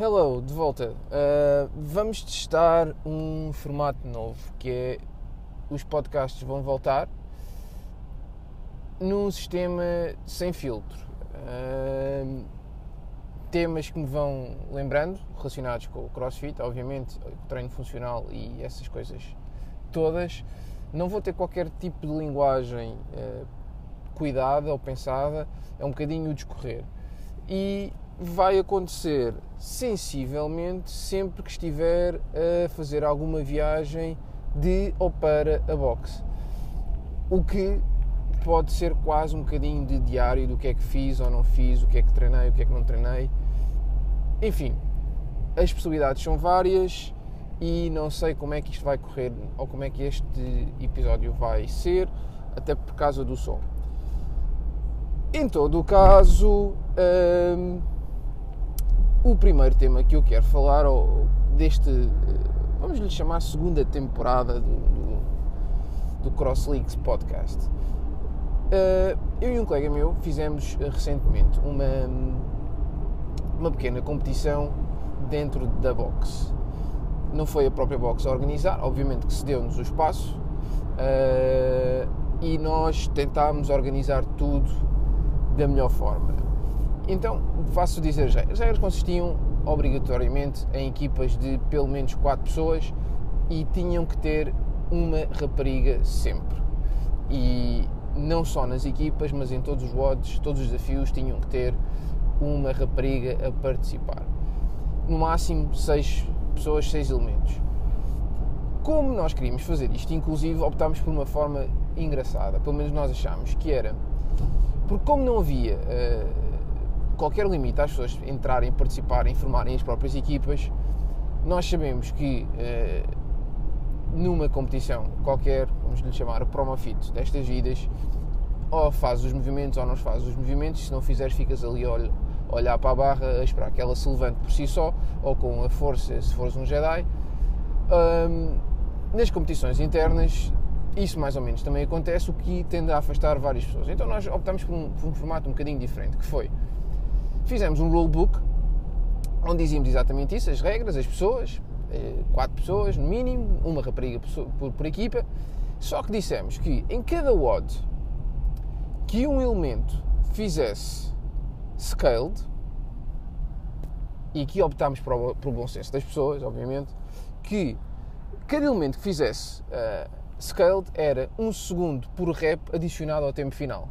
Hello, de volta. Uh, vamos testar um formato novo que é os podcasts vão voltar num sistema sem filtro. Uh, temas que me vão lembrando, relacionados com o crossfit, obviamente, treino funcional e essas coisas todas. Não vou ter qualquer tipo de linguagem uh, cuidada ou pensada, é um bocadinho o discorrer. E vai acontecer sensivelmente sempre que estiver a fazer alguma viagem de ou para a boxe. O que pode ser quase um bocadinho de diário do que é que fiz ou não fiz, o que é que treinei, o que é que não treinei. Enfim, as possibilidades são várias e não sei como é que isto vai correr ou como é que este episódio vai ser, até por causa do som. Em todo o caso, hum, o primeiro tema que eu quero falar ou deste, eh, vamos lhe chamar segunda temporada do, do, do Cross Leagues Podcast. Uh, eu e um colega meu fizemos uh, recentemente uma, uma pequena competição dentro da box. Não foi a própria box a organizar, obviamente que se deu-nos o espaço e nós tentámos organizar tudo da melhor forma. Então, faço dizer as regras. As regras consistiam obrigatoriamente em equipas de pelo menos 4 pessoas e tinham que ter uma rapariga sempre. E não só nas equipas, mas em todos os WODs, todos os desafios tinham que ter uma rapariga a participar. No máximo 6 pessoas, 6 elementos. Como nós queríamos fazer isto, inclusive optámos por uma forma engraçada, pelo menos nós achámos que era, porque como não havia uh, qualquer limite às pessoas entrarem, participarem, formarem as próprias equipas, nós sabemos que eh, numa competição qualquer, vamos lhe chamar promofit destas vidas, ou fazes os movimentos ou não fazes os movimentos, se não fizeres ficas ali a olhar para a barra a esperar que ela se levante por si só, ou com a força se fores um Jedi. Um, nas competições internas isso mais ou menos também acontece, o que tende a afastar várias pessoas. Então nós optamos por um, por um formato um bocadinho diferente, que foi fizemos um rulebook onde dizíamos exatamente isso, as regras, as pessoas, eh, quatro pessoas no mínimo, uma rapariga por, por equipa, só que dissemos que em cada WOD que um elemento fizesse scaled, e aqui optámos para o, para o bom senso das pessoas, obviamente, que cada elemento que fizesse uh, scaled era um segundo por rep adicionado ao tempo final.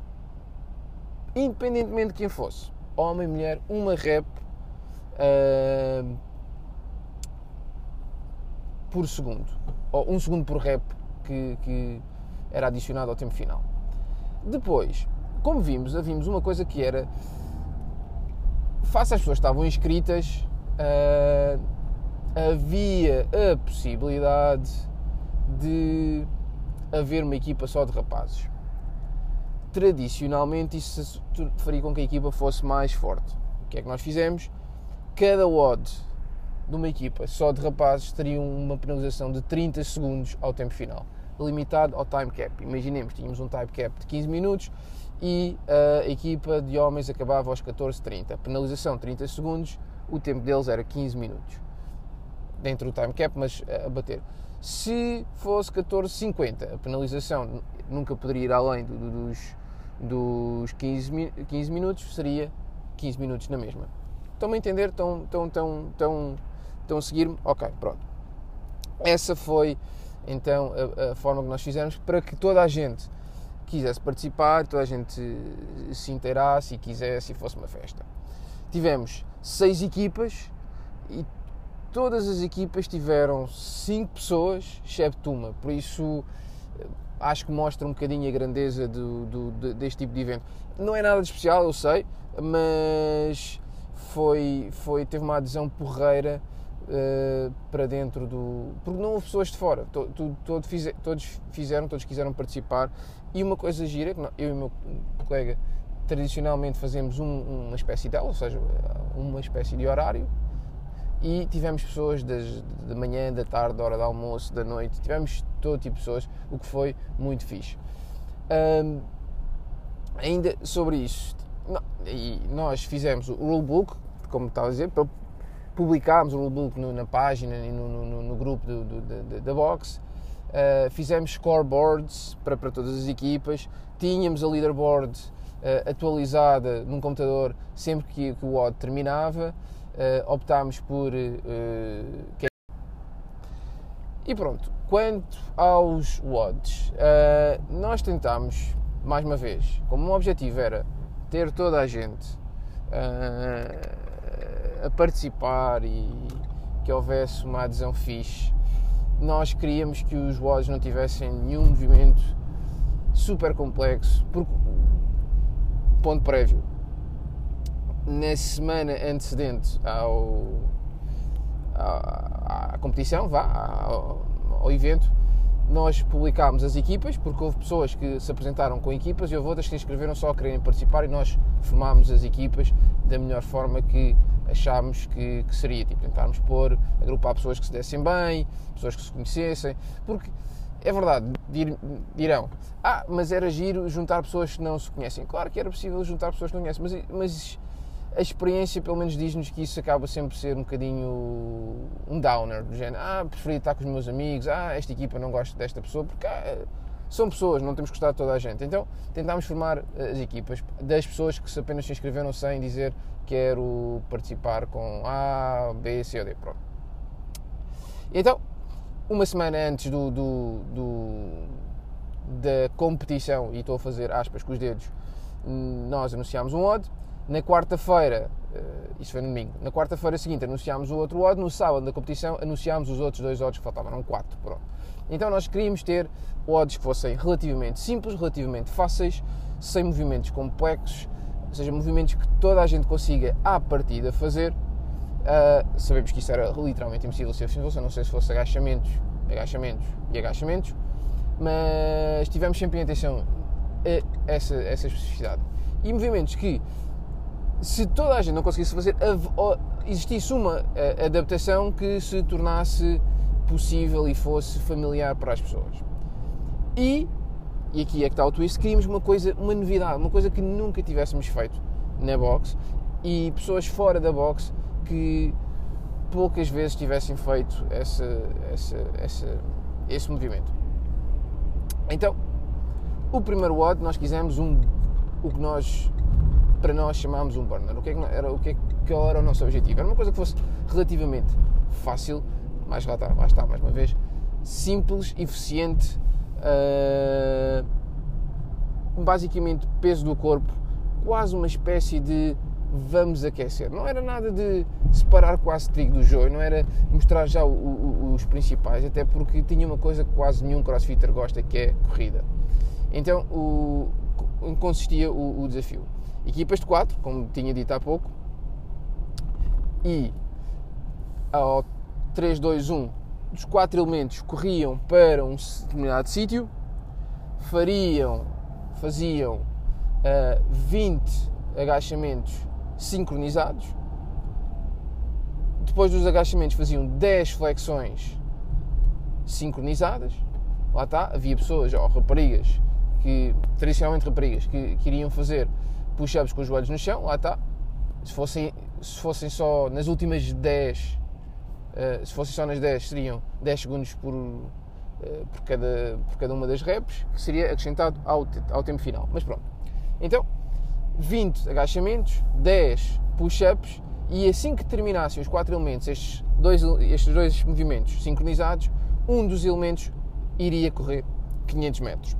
Independentemente de quem fosse homem, mulher, uma rep uh, por segundo. Ou um segundo por rep que, que, era adicionado ao tempo final. Depois, como vimos, vimos uma coisa que era face às pessoas que estavam inscritas, uh, havia a possibilidade de haver uma equipa só de rapazes tradicionalmente isso faria com que a equipa fosse mais forte. O que é que nós fizemos? Cada WOD de uma equipa só de rapazes teria uma penalização de 30 segundos ao tempo final, limitado ao time cap. Imaginemos, tínhamos um time cap de 15 minutos e a equipa de homens acabava aos 14:30. Penalização 30 segundos, o tempo deles era 15 minutos. Dentro do time cap, mas a bater. Se fosse 14:50, a penalização nunca poderia ir além dos dos 15, 15 minutos seria 15 minutos na mesma. Estão-me a entender? Estão, estão, estão, estão, estão a seguir-me? Ok, pronto. Essa foi então a, a, forma que nós fizemos para que toda a gente quisesse participar, toda a gente se inteirasse e quisesse e fosse uma festa. Tivemos seis equipas e todas as equipas tiveram cinco pessoas, excepto uma. Por isso acho que mostra um bocadinho a grandeza do, do, deste tipo de evento. Não é nada de especial, eu sei, mas foi, foi, teve uma adesão porreira uh, para dentro do. Porque não houve pessoas de fora, todo, todo, fize, todos fizeram, todos quiseram participar. E uma coisa gira, que eu e o meu colega tradicionalmente fazemos um, uma espécie de aula, ou seja, uma espécie de horário, e tivemos pessoas das, da manhã, da tarde, da hora do almoço, da noite, tivemos todo tipo de pessoas, o que foi muito fixe. Um, ainda sobre isso, nós fizemos o rulebook, como estava a dizer, publicámos o rulebook na página e no, no, no grupo do, do, da box. Uh, fizemos scoreboards para, para todas as equipas, tínhamos a leaderboard uh, atualizada num computador sempre que, que o WOD terminava, uh, optámos por. e pronto, quanto aos WODs, nós tentámos, mais uma vez, como um objetivo era ter toda a gente a participar e que houvesse uma adesão fixe nós queríamos que os WODs não tivessem nenhum movimento super complexo. Porque, ponto prévio, na semana antecedente ao, à, à competição, vá, ao, ao, evento, nós publicámos as equipas, porque houve pessoas que se apresentaram com equipas e houve outras que inscreveram só a quererem participar e nós formámos as equipas da melhor forma que achámos que, que, seria. Tipo, tentarmos pôr, agrupar pessoas que se dessem bem, pessoas que se conhecessem, porque é verdade, dir, dirão, ah, mas era giro juntar pessoas que não se conhecem. Claro que era possível juntar pessoas que não conhecem, mas, mas a experiência pelo menos diz-nos que isso acaba sempre por ser um bocadinho um downer, do género, ah, preferi estar com os meus amigos, ah, esta equipa não gosto desta pessoa, porque ah, são pessoas, não temos que de toda a gente. Então tentámos formar as equipas das pessoas que apenas se inscreveram sem dizer quero participar com A, B, C ou D. Pronto. Então, uma semana antes do, do, do, da competição, e estou a fazer aspas com os dedos, nós anunciámos um odd. Na quarta-feira, uh, isso foi no domingo, na quarta-feira seguinte anunciámos o outro odd. No sábado da competição anunciámos os outros dois odds que faltavam, eram quatro. Pronto. Então nós queríamos ter odds que fossem relativamente simples, relativamente fáceis, sem movimentos complexos, ou seja, movimentos que toda a gente consiga à partida fazer. Uh, sabemos que isso era literalmente impossível se fosse, não sei se fosse agachamentos, agachamentos e agachamentos, mas tivemos sempre em atenção a essa, essa especificidade. E movimentos que, se toda a gente não conseguisse fazer, existisse uma adaptação que se tornasse possível e fosse familiar para as pessoas. E e aqui é que está o twist, queríamos uma coisa, uma novidade, uma coisa que nunca tivéssemos feito na box e pessoas fora da box que poucas vezes tivessem feito essa, essa, essa, esse movimento. Então, o primeiro WOD nós quisemos um, o que nós, para nós chamámos um burner. O que, é que era, o que, é que era o nosso objetivo? Era uma coisa que fosse relativamente fácil, mais lá está, lá está mais uma vez, simples, eficiente, uh, basicamente peso do corpo, quase uma espécie de vamos aquecer. Não era nada de separar quase trigo do joio, não era mostrar já o, o, os principais, até porque tinha uma coisa que quase nenhum crossfitter gosta, que é corrida. Então, o, consistia o, o desafio. Equipas de 4, como tinha dito há pouco, e ao 3, 2, 1 os quatro elementos corriam para um determinado sítio, fariam, faziam uh, eh, 20 agachamentos sincronizados, depois dos agachamentos faziam 10 flexões sincronizadas, lá está, havia pessoas, ou raparigas, que, tradicionalmente raparigas, que queriam fazer push-ups com os joelhos no chão, lá está, se fossem, se fossem só nas últimas 10 Uh, se fosse só nas 10, seriam 10 segundos por, uh, por, cada, por cada uma das reps, que seria acrescentado ao, ao tempo final. Mas pronto. Então, 20 agachamentos, 10 push-ups e assim que terminassem os quatro elementos, estes dois, estes dois movimentos sincronizados, um dos elementos iria correr 500 metros.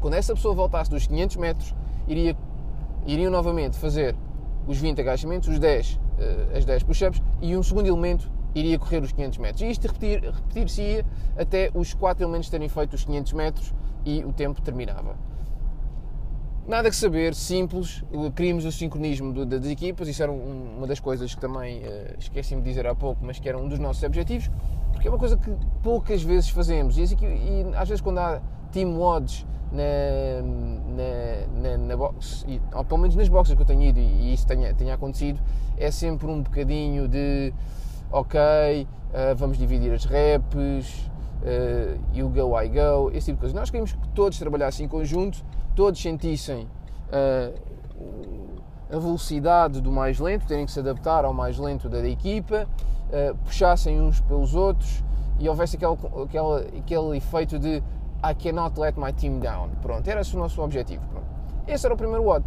Quando essa pessoa voltasse dos 500 metros, iria, iriam novamente fazer os 20 agachamentos, os 10, uh, eh, as 10 push-ups e um segundo elemento iria correr os 500 metros. E isto repetir-se-ia repetir até os quatro elementos terem feito os 500 metros e o tempo terminava. Nada que saber, simples, queríamos o sincronismo das equipas, isso era uma das coisas que também uh, esqueci-me de dizer há pouco, mas que era um dos nossos objetivos, porque é uma coisa que poucas vezes fazemos, e, e às vezes quando há team odds na, na, na, na box, e, ou pelo menos nas boxes que eu tenho ido, e, e isso tenha, tenha acontecido, é sempre um bocadinho de ok, uh, vamos dividir as reps, uh, you go, I go, esse tipo de coisas. Nós queríamos que todos trabalhassem em conjunto, todos sentissem uh, a velocidade do mais lento, terem que se adaptar ao mais lento da equipa, uh, puxassem uns pelos outros e houvesse aquele, aquele, aquele efeito de I cannot let my team down. Pronto, era esse o nosso objetivo. Pronto. Esse era o primeiro WOD.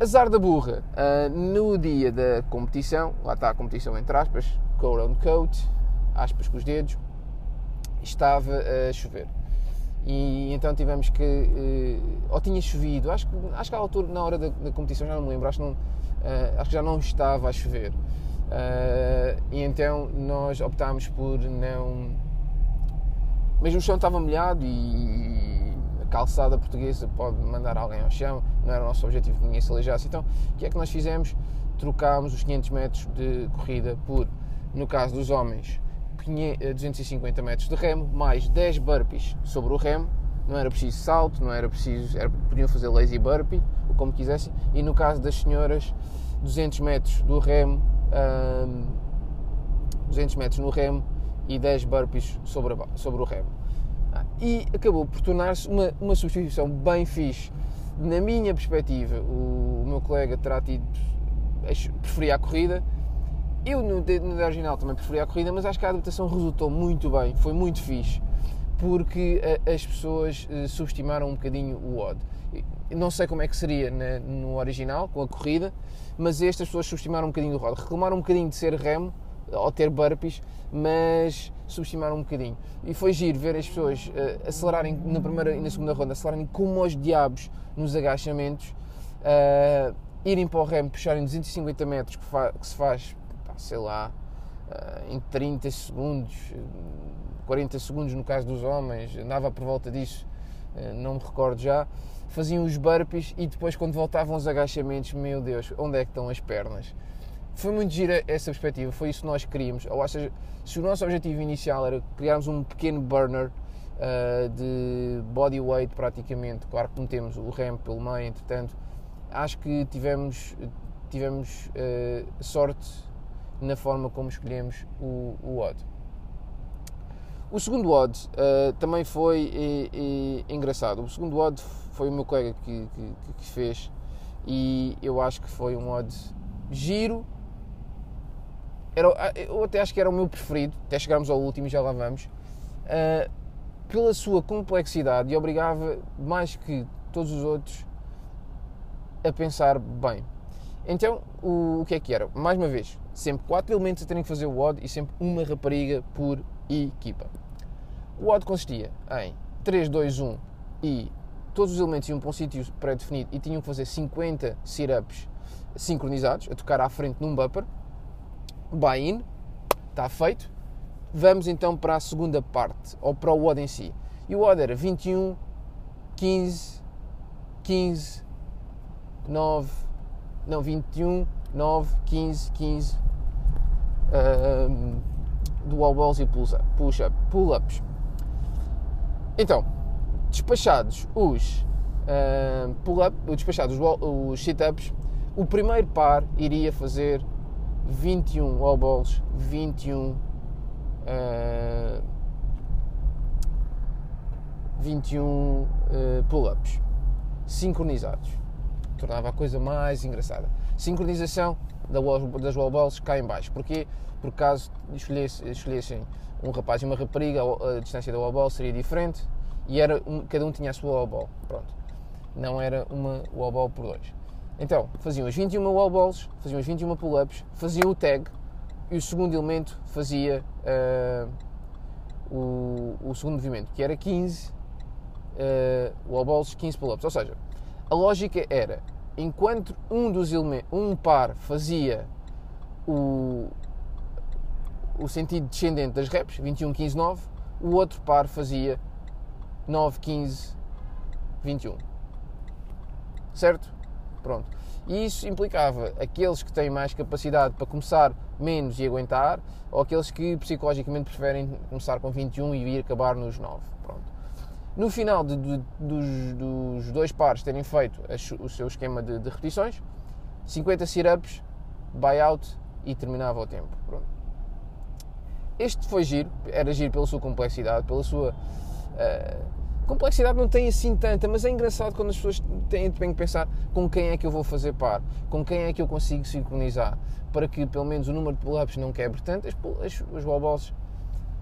Azar da burra, uh, no dia da competição, lá está a competição entre aspas, coat on coat, aspas com os dedos, estava a chover. E então tivemos que. Uh, ou tinha chovido, acho, acho que à altura, na hora da, da competição, já não me lembro, acho que, não, uh, acho que já não estava a chover. Uh, e então nós optámos por não. Mesmo o chão estava molhado e a calçada portuguesa pode mandar alguém ao chão, não era o nosso objetivo que ninguém se aleijasse. Então, o que é que nós fizemos? Trocámos os 500 metros de corrida por, no caso dos homens, 250 eh, metros de remo, mais 10 burpees sobre o remo. Não era preciso salto, não era preciso. Era, podiam fazer lazy burpee, ou como quisessem. E no caso das senhoras, 200 metros do remo, um, 200 metros no remo e 10 burpees sobre, a, sobre o remo. Ah, e acabou por tornar-se uma, uma substituição bem fixe. Na minha perspectiva, o, o meu colega terá tido. preferia a corrida eu no, no original também preferia a corrida, mas acho que a adaptação resultou muito bem, foi muito fixe, porque a, as pessoas uh, subestimaram um bocadinho o odd. Não sei como é que seria na, no original, com a corrida, mas estas pessoas subestimaram um bocadinho o odd. Reclamaram um bocadinho de ser remo, ou ter burpees, mas subestimaram um bocadinho. E foi giro ver as pessoas uh, acelerarem na primeira e na segunda ronda, acelerarem como os diabos nos agachamentos, uh, irem para o remo, puxarem 250 metros, que, que se faz sei lá, eh, em 30 segundos, 40 segundos no caso dos homens, andava por volta disso, não me recordo já, faziam os burpees e depois quando voltavam os agachamentos, meu Deus, onde é que estão as pernas? Foi muito gira essa perspectiva, foi isso que nós queríamos, ou seja, se o nosso objetivo inicial era criarmos um pequeno burner uh, de body weight praticamente, claro que metemos o ramp pelo meio, entretanto, acho que tivemos, tivemos uh, sorte na forma como escolhemos o, o. O segundo odd uh, também foi e, e, engraçado. O segundo odd foi o meu colega que, que, que, fez e eu acho que foi um odd giro. Era, ah, eu até acho que era o meu preferido, até chegarmos ao último e já lá vamos. Uh, pela sua complexidade e obrigava mais que todos os outros a pensar bem. Então, o, o que é que era? Mais uma vez, sempre quatro elementos a terem que fazer o WOD e sempre uma rapariga por equipa. O WOD consistia em 3, 2, 1 e todos os elementos iam para um sítio pré-definido e tinham que fazer 50 sit-ups sincronizados, a tocar à frente num bumper. Buy-in, está feito. Vamos então para a segunda parte, ou para o WOD em si. E o WOD era 21, 15, 15, 9, não, 21, 9, 15, 15 uh, do wall e push-ups. Pull então, despachados os uh, pull-up, despachados os, os sit-ups, o primeiro par iria fazer 21 wall balls, 21 uh, 21 uh, pull-ups sincronizados. Tornava a coisa mais engraçada. Sincronização das wall balls cá em baixo. Porquê? Por caso escolhessem um rapaz e uma rapariga, a distância da ball seria diferente e era cada um tinha a sua ball. Pronto. Não era uma ball por dois. Então, faziam as 21 wall balls, faziam as 21 pull-ups, faziam o tag e o segundo elemento fazia uh, o, o, segundo movimento, que era 15 uh, balls, 15 pull-ups. Ou seja, a lógica era enquanto um dos um par fazia o, o sentido descendente das reps, 21, 15, 9, o outro par fazia 9, 15, 21. Certo? Pronto. E isso implicava aqueles que têm mais capacidade para começar menos e aguentar, ou aqueles que psicologicamente preferem começar com 21 e ir acabar nos 9. Pronto. No final de, de, dos, dos, dois pares terem feito o seu esquema de, de repetições, 50 sit-ups, buyout e terminava o tempo. Pronto. Este foi giro, era giro pela sua complexidade, pela sua uh, complexidade não tem assim tanta, mas é engraçado quando as pessoas têm bem que pensar com quem é que eu vou fazer par, com quem é que eu consigo sincronizar, para que pelo menos o número de pull-ups não quebre tanto. As, as, os wall balls,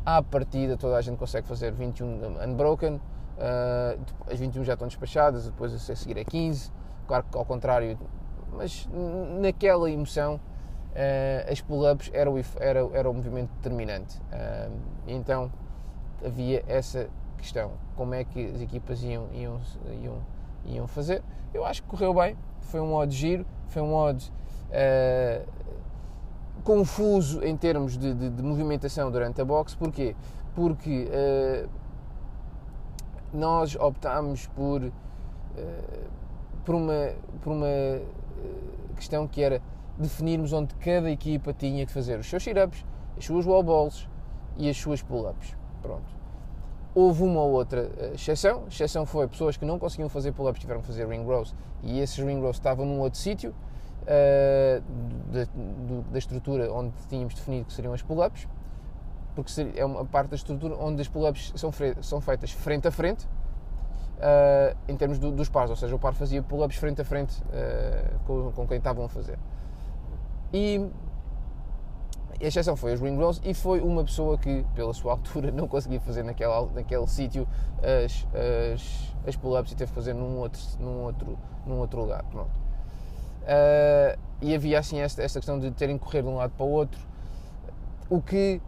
à partida, toda a gente consegue fazer 21 unbroken, uh, as 21 já estão despachadas, depois a seguir é 15, claro que ao contrário, mas naquela emoção, uh, as pull-ups era, era, era o movimento determinante. Uh, então havia essa questão, como é que as equipas iam, iam, iam, iam fazer. Eu acho que correu bem, foi um odd giro, foi um odd uh, confuso em termos de, de, de, movimentação durante a boxe, porquê? Porque uh, nós optámos por, por uma, por uma questão que era definirmos onde cada equipa tinha que fazer os seus sit-ups, as suas wall balls e as suas pull-ups. Pronto. Houve uma ou outra uh, exceção. A exceção foi pessoas que não conseguiam fazer pull-ups tiveram que fazer ring rows e esses ring rows estavam num outro sítio uh, da, da, estrutura onde tínhamos definido que seriam as pull-ups, porque é uma parte da estrutura onde as pull-ups são, são feitas frente a frente, uh, em termos do, dos pares, ou seja, o par fazia pull-ups frente a frente com, com quem estavam a fazer. E a exceção foi os ring rolls e foi uma pessoa que, pela sua altura, não conseguia fazer naquele, naquele sítio as, as, as pull-ups e teve que fazer num outro, num outro, num outro lugar. Pronto. Uh, e havia assim esta, esta questão de terem que correr de um lado para o outro, o que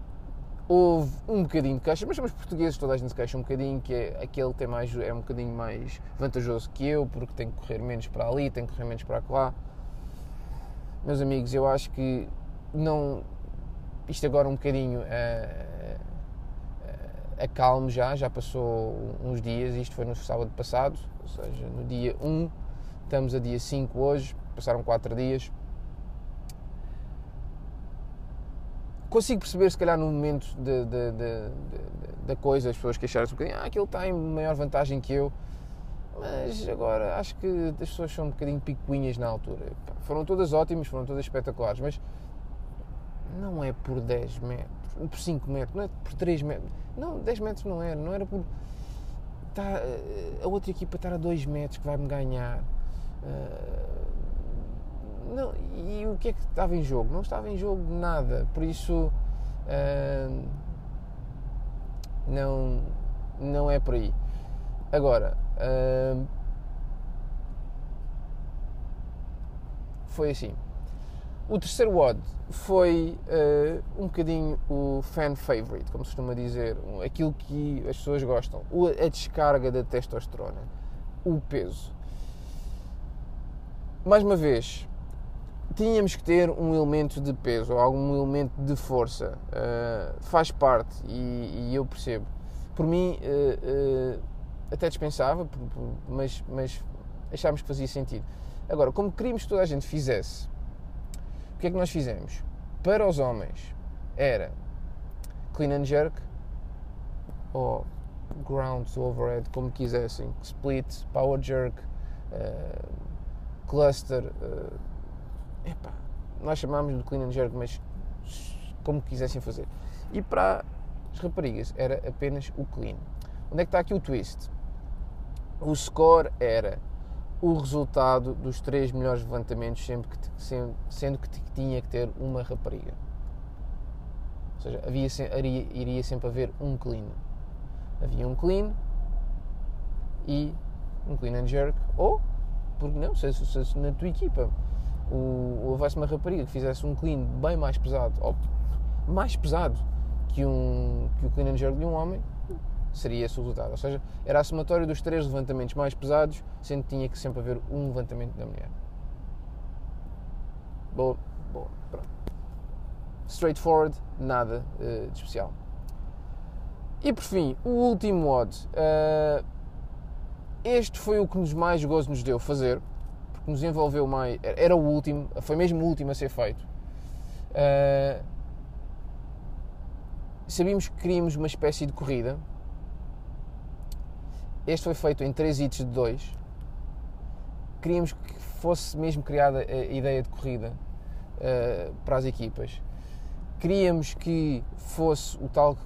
houve um bocadinho de queixa, mas somos portugueses, toda a gente se queixa um bocadinho, que é aquele tem mais, é um bocadinho mais vantajoso que eu, porque tem que correr menos para ali, tem que correr menos para lá. Meus amigos, eu acho que não, isto agora um bocadinho uh, acalme já, já passou uns dias, isto foi no sábado passado, ou seja, no dia 1, estamos a dia 5 hoje, passaram 4 dias. Consigo perceber, se calhar, no momento da coisa, as pessoas queixaram-se um bocadinho, ah, aquele está em maior vantagem que eu, mas agora acho que as pessoas são um bocadinho picuinhas na altura. Foram todas ótimas, foram todas espetaculares, mas não é por 10 metros, por 5 metros, não é por 3 metros. Não, 10 metros não era, não era por. Tá, a outra equipa estar a 2 metros que vai-me ganhar. Uh, não, e o que é que estava em jogo? Não estava em jogo nada, por isso. Uh, não, não é por aí. Agora. Foi assim o terceiro odd foi uh, um bocadinho o fan favorite, como se costuma dizer, aquilo que as pessoas gostam, a descarga da testosterona, o peso. Mais uma vez, tínhamos que ter um elemento de peso, algum elemento de força, uh, faz parte e, e, eu percebo. Por mim, uh, até dispensava, mas, mas achámos que fazia sentido. Agora, como queríamos que toda a gente fizesse que é que nós fizemos? Para os homens era clean and jerk ou ground to overhead, como quisessem, split, power jerk, uh, cluster. Uh, epá, nós chamámos de clean and jerk, mas como quisessem fazer. E para as raparigas era apenas o clean. Onde é que está aqui o twist? O score era o resultado dos três melhores levantamentos, sempre que, sendo, sendo que tinha que ter uma rapariga. Ou seja, havia, iria, iria sempre haver um clean. Havia um clean e um clean and jerk. Ou, porque não, se, se, se na tua equipa o, houvesse uma rapariga que fizesse um clean bem mais pesado, ou mais pesado que, um, que o clean and jerk de um homem, seria esse o resultado. Ou seja, era a somatória dos três levantamentos mais pesados, sendo que tinha que sempre haver um levantamento da mulher. Boa, boa, pronto. Straightforward, nada uh, de especial. E por fim, o último odd. Uh, este foi o que nos mais gozo nos deu fazer, porque nos envolveu mais. Era o último, foi mesmo o último a ser feito. Uh, sabíamos que queríamos uma espécie de corrida, este foi feito em 3 hits de 2. Queríamos que fosse mesmo criada a ideia de corrida uh, para as equipas. Queríamos que fosse o tal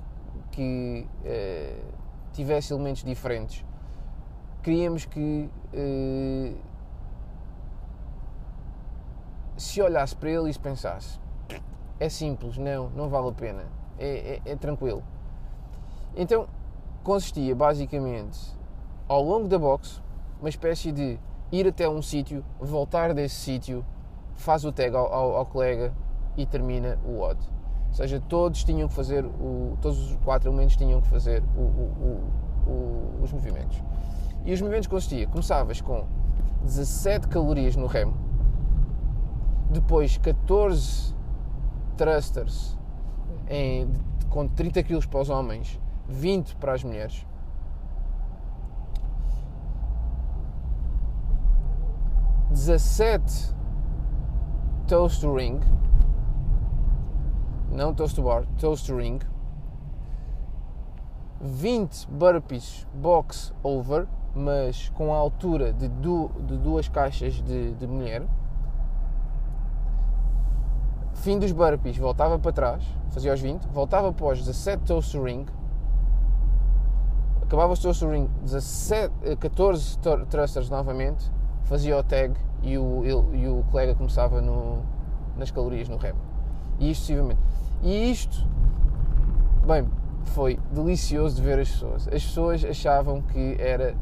que uh, tivesse elementos diferentes. queríamos que uh, se olhasse para ele e se pensasse é simples, não, não vale a pena, é, é, é tranquilo. Então consistia basicamente ao longo da box uma espécie de ir até um sítio, voltar desse sítio, faz o tag ao, ao, ao, colega e termina o odd. Ou seja, todos tinham que fazer, o, todos os quatro elementos tinham que fazer o, o, os movimentos. E os movimentos consistiam, começavas com 17 calorias no remo, depois 14 thrusters em, com 30 kg para os homens, 20 para as mulheres. Dezessete toast to ring, não toast to bar, toast to ring. 20 burpees box over, mas com a altura de, du de duas caixas de, de mulher. Fim dos burpees, voltava para trás, fazia os 20, voltava para os 17 toast to ring, acabava o toast to ring, 17, 14 thrusters novamente, fazia o tag e o, ele, e o colega começava no, nas calorias no remo. E isto. E isto, bem, foi delicioso de ver as pessoas. As pessoas achavam que era.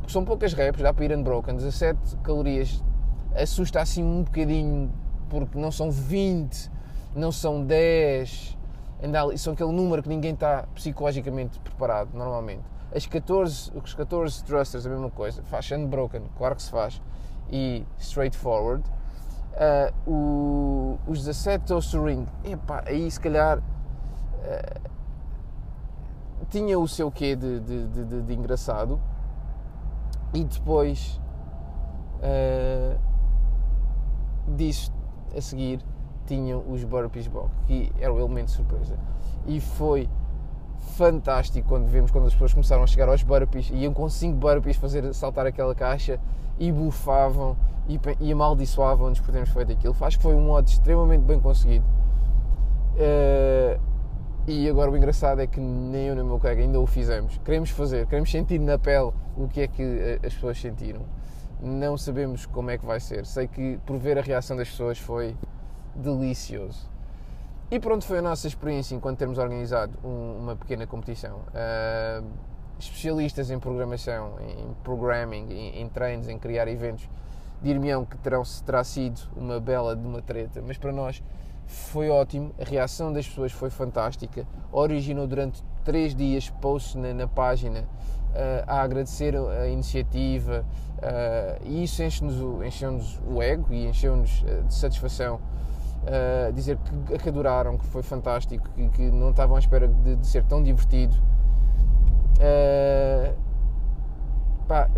Porque são poucas reps, dá para ir unbroken, 17 calorias assusta assim um bocadinho, porque não são 20, não são 10, ainda são aquele número que ninguém está psicologicamente preparado normalmente. As 14, os 14 thrusters, a mesma coisa, faz unbroken, claro que se faz, e straightforward. Uh, o, os 17 toast to ring, epá, aí se calhar uh, tinha o seu quê de, de, de, de engraçado. E depois uh, disso a seguir tinham os burpees box que era o elemento de surpresa. E foi fantástico quando vemos quando as pessoas começaram a chegar aos burpees iam com 5 burpees fazer saltar aquela caixa e bufavam e, e amaldiçoavam-nos por termos feito aquilo acho que foi um modo extremamente bem conseguido uh, e agora o engraçado é que nem eu nem o meu colega ainda o fizemos. Queremos fazer, queremos sentir na pele o que é que eh, as pessoas sentiram. Não sabemos como é que vai ser. Sei que por ver a reação das pessoas foi delicioso. E pronto, foi a nossa experiência enquanto termos organizado um, uma pequena competição. Uh, especialistas em programação, em programming, em, em treinos, em criar eventos, dir-me-ão que terão, terá sido uma bela de uma treta, mas para nós foi ótimo, a reação das pessoas foi fantástica, originou durante três dias posts na, na página uh, a agradecer a iniciativa uh, e isso encheu-nos o, encheu o ego e encheu-nos eh, de satisfação uh, dizer que, que adoraram, que foi fantástico, que, que não estavam à espera de, de ser tão divertido. Pá,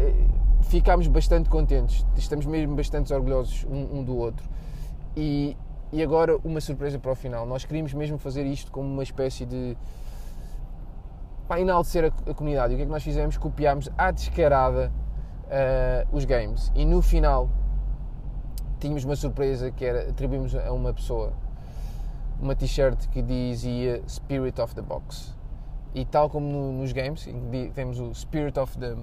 ficámos bastante contentes, estamos mesmo bastante orgulhosos um, um do outro. E, e agora uma surpresa para o final. Nós queríamos mesmo fazer isto como uma espécie de para enaltecer a, a comunidade. E o que é que nós fizemos? Copiámos à descarada uh, os games. E no final tínhamos uma surpresa que era atribuímos a uma pessoa uma t-shirt que dizia Spirit of the Box. E tal como no, nos games, temos o Spirit of the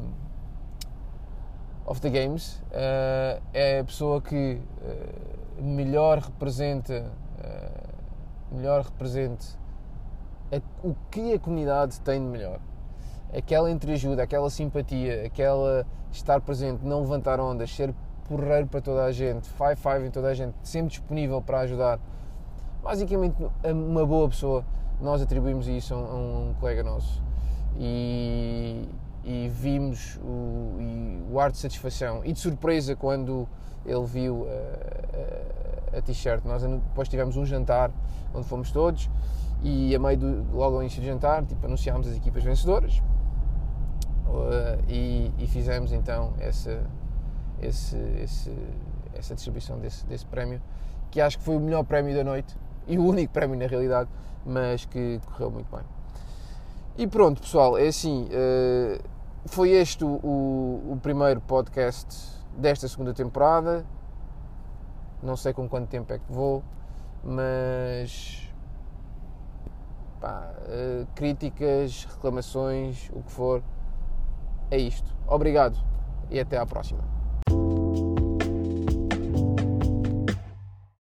of the Games, uh, é a pessoa que uh, melhor representa uh, melhor represente a, o que a comunidade tem de melhor. Aquela entreajuda, aquela simpatia aquela estar presente, não levantar ondas ser porreiro para toda a gente five five em toda a gente, sempre disponível para ajudar. Basicamente uma boa pessoa nós atribuímos isso a um, colega nosso e, e vimos o, e o ar de satisfação e de surpresa quando ele viu a, a, a t-shirt. Nós depois tivemos um jantar onde fomos todos e a meio do, logo ao início do jantar tipo, anunciámos as equipas vencedoras uh, e, e, fizemos então essa, esse, esse, essa distribuição desse, desse prémio que acho que foi o melhor prémio da noite e o único prémio na realidade, mas que correu muito bem. E pronto, pessoal, é assim. Uh, foi este o, o, primeiro podcast desta segunda temporada. Não sei com quanto tempo é que vou, mas pá, uh, críticas, reclamações, o que for, é isto. Obrigado e até à próxima.